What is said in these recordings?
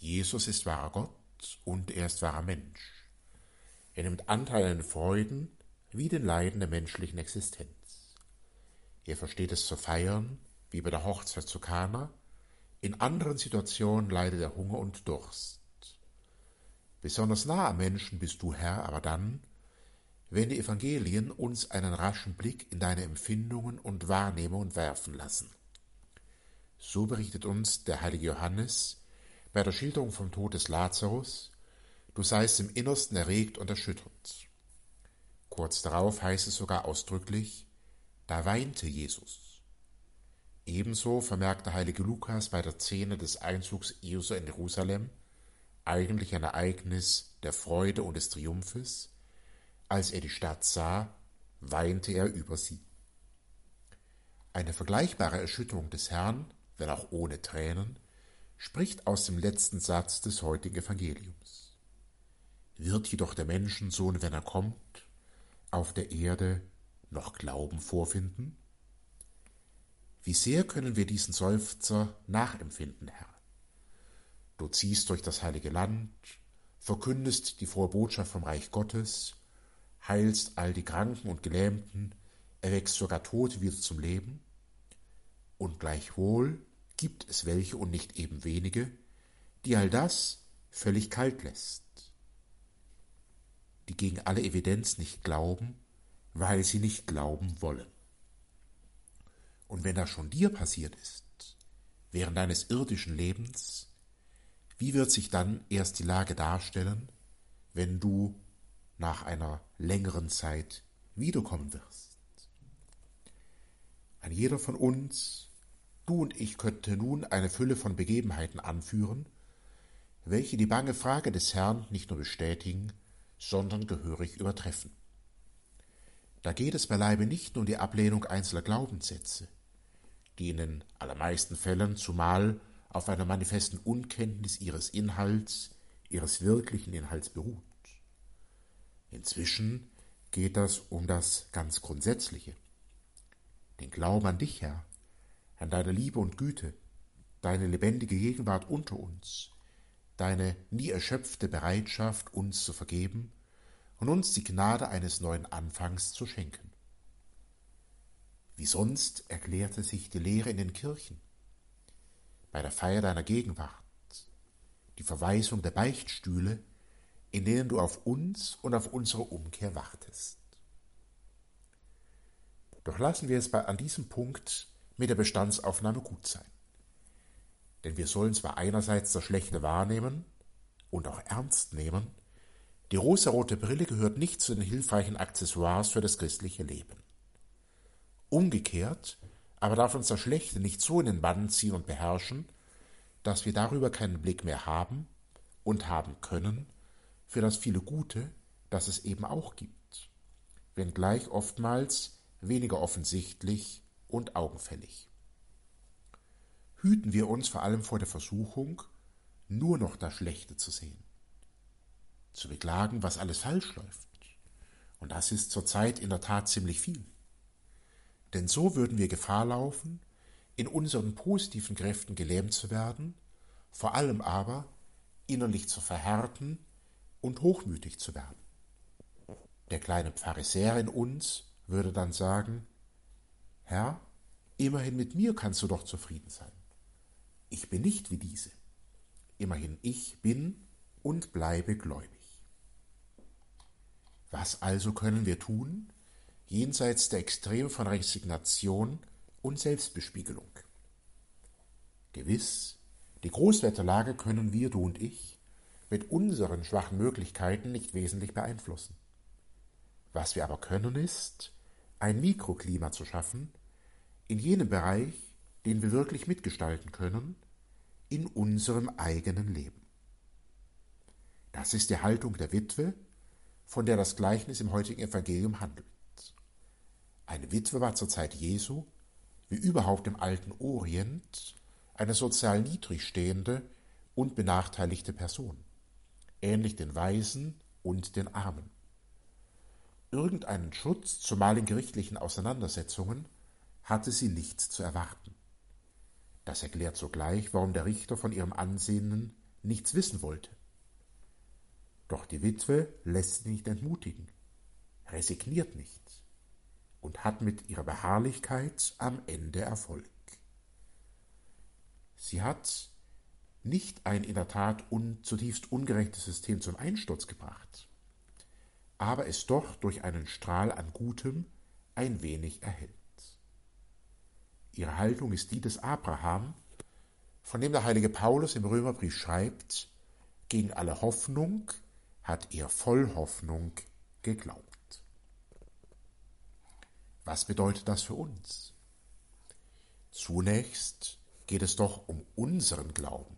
Jesus ist wahrer Gott und er ist wahrer Mensch. Er nimmt Anteil an den Freuden wie den Leiden der menschlichen Existenz. Er versteht es zu feiern, wie bei der Hochzeit zu Kana. In anderen Situationen leidet er Hunger und Durst. Besonders nah am Menschen bist du, Herr, aber dann, wenn die Evangelien uns einen raschen Blick in deine Empfindungen und Wahrnehmungen werfen lassen. So berichtet uns der heilige Johannes bei der Schilderung vom Tod des Lazarus, du seist im Innersten erregt und erschüttert. Kurz darauf heißt es sogar ausdrücklich, da weinte Jesus. Ebenso vermerkt der heilige Lukas bei der Szene des Einzugs Jesu in Jerusalem, eigentlich ein Ereignis der Freude und des Triumphes, als er die Stadt sah, weinte er über sie. Eine vergleichbare Erschütterung des Herrn, wenn auch ohne Tränen, spricht aus dem letzten Satz des heutigen Evangeliums. Wird jedoch der Menschensohn, wenn er kommt, auf der Erde noch Glauben vorfinden? Wie sehr können wir diesen Seufzer nachempfinden, Herr? Du ziehst durch das heilige Land, verkündest die frohe Botschaft vom Reich Gottes, heilst all die Kranken und Gelähmten, erweckst sogar Tote wieder zum Leben, und gleichwohl gibt es welche und nicht eben wenige, die all das völlig kalt lässt, die gegen alle Evidenz nicht glauben, weil sie nicht glauben wollen. Und wenn das schon dir passiert ist, während deines irdischen Lebens, wie wird sich dann erst die Lage darstellen, wenn du nach einer längeren Zeit wiederkommen wirst? Ein jeder von uns Du und ich könnten nun eine Fülle von Begebenheiten anführen, welche die bange Frage des Herrn nicht nur bestätigen, sondern gehörig übertreffen. Da geht es beileibe nicht nur um die Ablehnung einzelner Glaubenssätze, die in den allermeisten Fällen zumal auf einer manifesten Unkenntnis ihres Inhalts, ihres wirklichen Inhalts beruht. Inzwischen geht das um das ganz Grundsätzliche. Den Glauben an dich, Herr, an deine Liebe und Güte, deine lebendige Gegenwart unter uns, deine nie erschöpfte Bereitschaft, uns zu vergeben und uns die Gnade eines neuen Anfangs zu schenken. Wie sonst erklärte sich die Lehre in den Kirchen, bei der Feier deiner Gegenwart, die Verweisung der Beichtstühle, in denen du auf uns und auf unsere Umkehr wartest. Doch lassen wir es bei, an diesem Punkt mit der Bestandsaufnahme gut sein. Denn wir sollen zwar einerseits das Schlechte wahrnehmen und auch ernst nehmen, die rosarote Brille gehört nicht zu den hilfreichen Accessoires für das christliche Leben. Umgekehrt aber darf uns das Schlechte nicht so in den Bann ziehen und beherrschen, dass wir darüber keinen Blick mehr haben und haben können für das viele Gute, das es eben auch gibt, wenngleich oftmals weniger offensichtlich und augenfällig. Hüten wir uns vor allem vor der Versuchung, nur noch das Schlechte zu sehen, zu beklagen, was alles falsch läuft. Und das ist zurzeit in der Tat ziemlich viel. Denn so würden wir Gefahr laufen, in unseren positiven Kräften gelähmt zu werden, vor allem aber innerlich zu verhärten und hochmütig zu werden. Der kleine Pharisäer in uns würde dann sagen, Herr, immerhin mit mir kannst du doch zufrieden sein. Ich bin nicht wie diese. Immerhin ich bin und bleibe gläubig. Was also können wir tun, jenseits der Extreme von Resignation und Selbstbespiegelung? Gewiss, die Großwetterlage können wir, du und ich, mit unseren schwachen Möglichkeiten nicht wesentlich beeinflussen. Was wir aber können, ist, ein Mikroklima zu schaffen, in jenem Bereich, den wir wirklich mitgestalten können, in unserem eigenen Leben. Das ist die Haltung der Witwe, von der das Gleichnis im heutigen Evangelium handelt. Eine Witwe war zur Zeit Jesu, wie überhaupt im alten Orient, eine sozial niedrig stehende und benachteiligte Person, ähnlich den Weisen und den Armen. Irgendeinen Schutz, zumal in gerichtlichen Auseinandersetzungen, hatte sie nicht zu erwarten. Das erklärt sogleich, warum der Richter von ihrem Ansehen nichts wissen wollte. Doch die Witwe lässt sich nicht entmutigen, resigniert nicht und hat mit ihrer Beharrlichkeit am Ende Erfolg. Sie hat nicht ein in der Tat un, zutiefst ungerechtes System zum Einsturz gebracht, aber es doch durch einen Strahl an Gutem ein wenig erhellt. Ihre Haltung ist die des Abraham, von dem der heilige Paulus im Römerbrief schreibt, gegen alle Hoffnung hat er voll Hoffnung geglaubt. Was bedeutet das für uns? Zunächst geht es doch um unseren Glauben,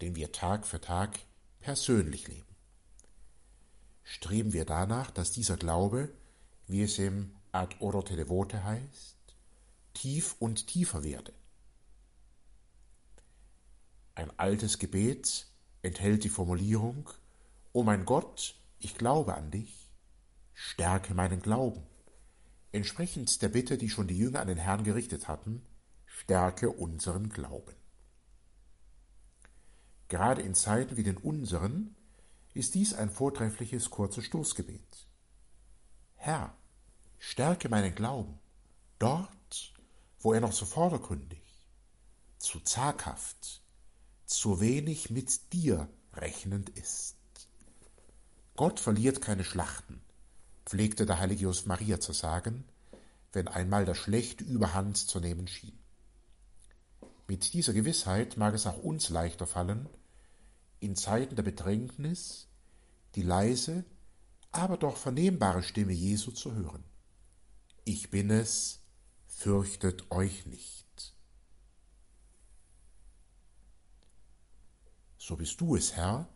den wir Tag für Tag persönlich leben. Streben wir danach, dass dieser Glaube, wie es im Ad Orote Devote heißt, tief und tiefer werde. Ein altes Gebet enthält die Formulierung O mein Gott, ich glaube an dich, stärke meinen Glauben. Entsprechend der Bitte, die schon die Jünger an den Herrn gerichtet hatten, stärke unseren Glauben. Gerade in Zeiten wie den unseren ist dies ein vortreffliches kurzes Stoßgebet. Herr, stärke meinen Glauben, dort, wo er noch so vordergründig, zu zaghaft, zu wenig mit dir rechnend ist. Gott verliert keine Schlachten, pflegte der heilige Josef Maria zu sagen, wenn einmal das Schlechte überhand zu nehmen schien. Mit dieser Gewissheit mag es auch uns leichter fallen, in Zeiten der Bedrängnis die leise, aber doch vernehmbare Stimme Jesu zu hören. Ich bin es, fürchtet euch nicht. So bist du es, Herr,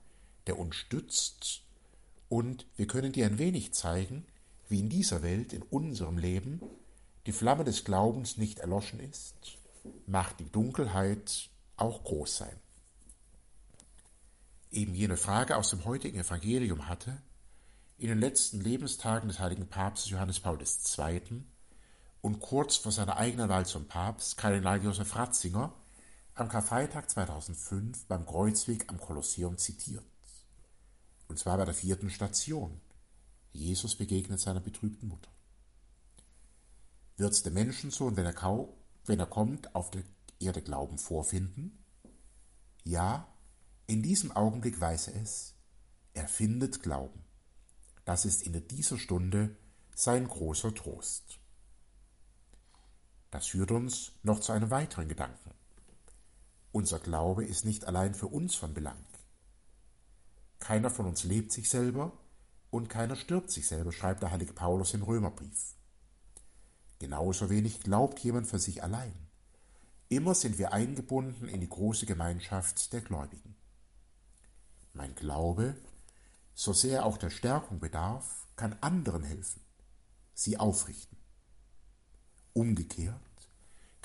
der uns stützt, und wir können dir ein wenig zeigen, wie in dieser Welt, in unserem Leben, die Flamme des Glaubens nicht erloschen ist, macht die Dunkelheit auch groß sein. Eben jene Frage aus dem heutigen Evangelium hatte, in den letzten Lebenstagen des heiligen Papstes Johannes Paul II und kurz vor seiner eigenen Wahl zum Papst Kardinal Josef Ratzinger am Karfreitag 2005 beim Kreuzweg am Kolosseum zitiert. Und zwar bei der vierten Station. Jesus begegnet seiner betrübten Mutter. Wird der Menschensohn, wenn er, kau, wenn er kommt, auf der Erde Glauben vorfinden? Ja, in diesem Augenblick weiß er es. Er findet Glauben. Das ist in dieser Stunde sein großer Trost. Das führt uns noch zu einem weiteren Gedanken. Unser Glaube ist nicht allein für uns von Belang. Keiner von uns lebt sich selber und keiner stirbt sich selber, schreibt der heilige Paulus im Römerbrief. Genauso wenig glaubt jemand für sich allein. Immer sind wir eingebunden in die große Gemeinschaft der Gläubigen. Mein Glaube, so sehr er auch der Stärkung bedarf, kann anderen helfen, sie aufrichten. Umgekehrt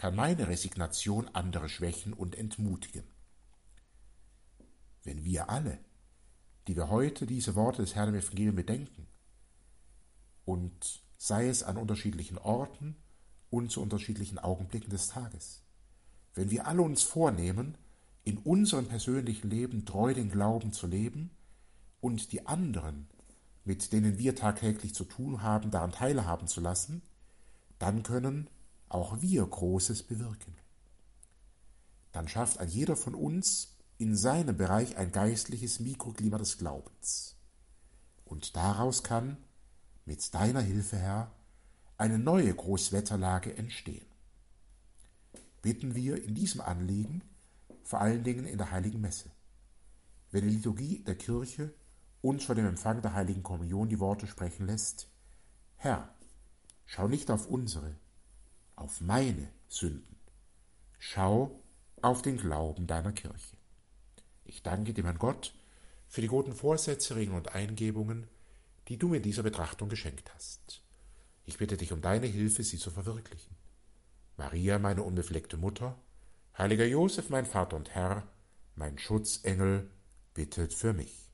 kann meine Resignation andere schwächen und entmutigen. Wenn wir alle, die wir heute diese Worte des Herrn im Evangelium bedenken, und sei es an unterschiedlichen Orten und zu unterschiedlichen Augenblicken des Tages, wenn wir alle uns vornehmen, in unserem persönlichen Leben treu den Glauben zu leben und die anderen, mit denen wir tagtäglich zu tun haben, daran teilhaben zu lassen, dann können auch wir Großes bewirken. Dann schafft ein jeder von uns in seinem Bereich ein geistliches Mikroklima des Glaubens. Und daraus kann, mit deiner Hilfe, Herr, eine neue Großwetterlage entstehen. Bitten wir in diesem Anliegen, vor allen Dingen in der heiligen Messe. Wenn die Liturgie der Kirche uns vor dem Empfang der heiligen Kommunion die Worte sprechen lässt, Herr, schau nicht auf unsere, auf meine Sünden. Schau auf den Glauben deiner Kirche. Ich danke dir, mein Gott, für die guten Vorsätze, Ringe und Eingebungen, die du mir in dieser Betrachtung geschenkt hast. Ich bitte dich um deine Hilfe, sie zu verwirklichen. Maria, meine unbefleckte Mutter, heiliger Josef, mein Vater und Herr, mein Schutzengel, bittet für mich.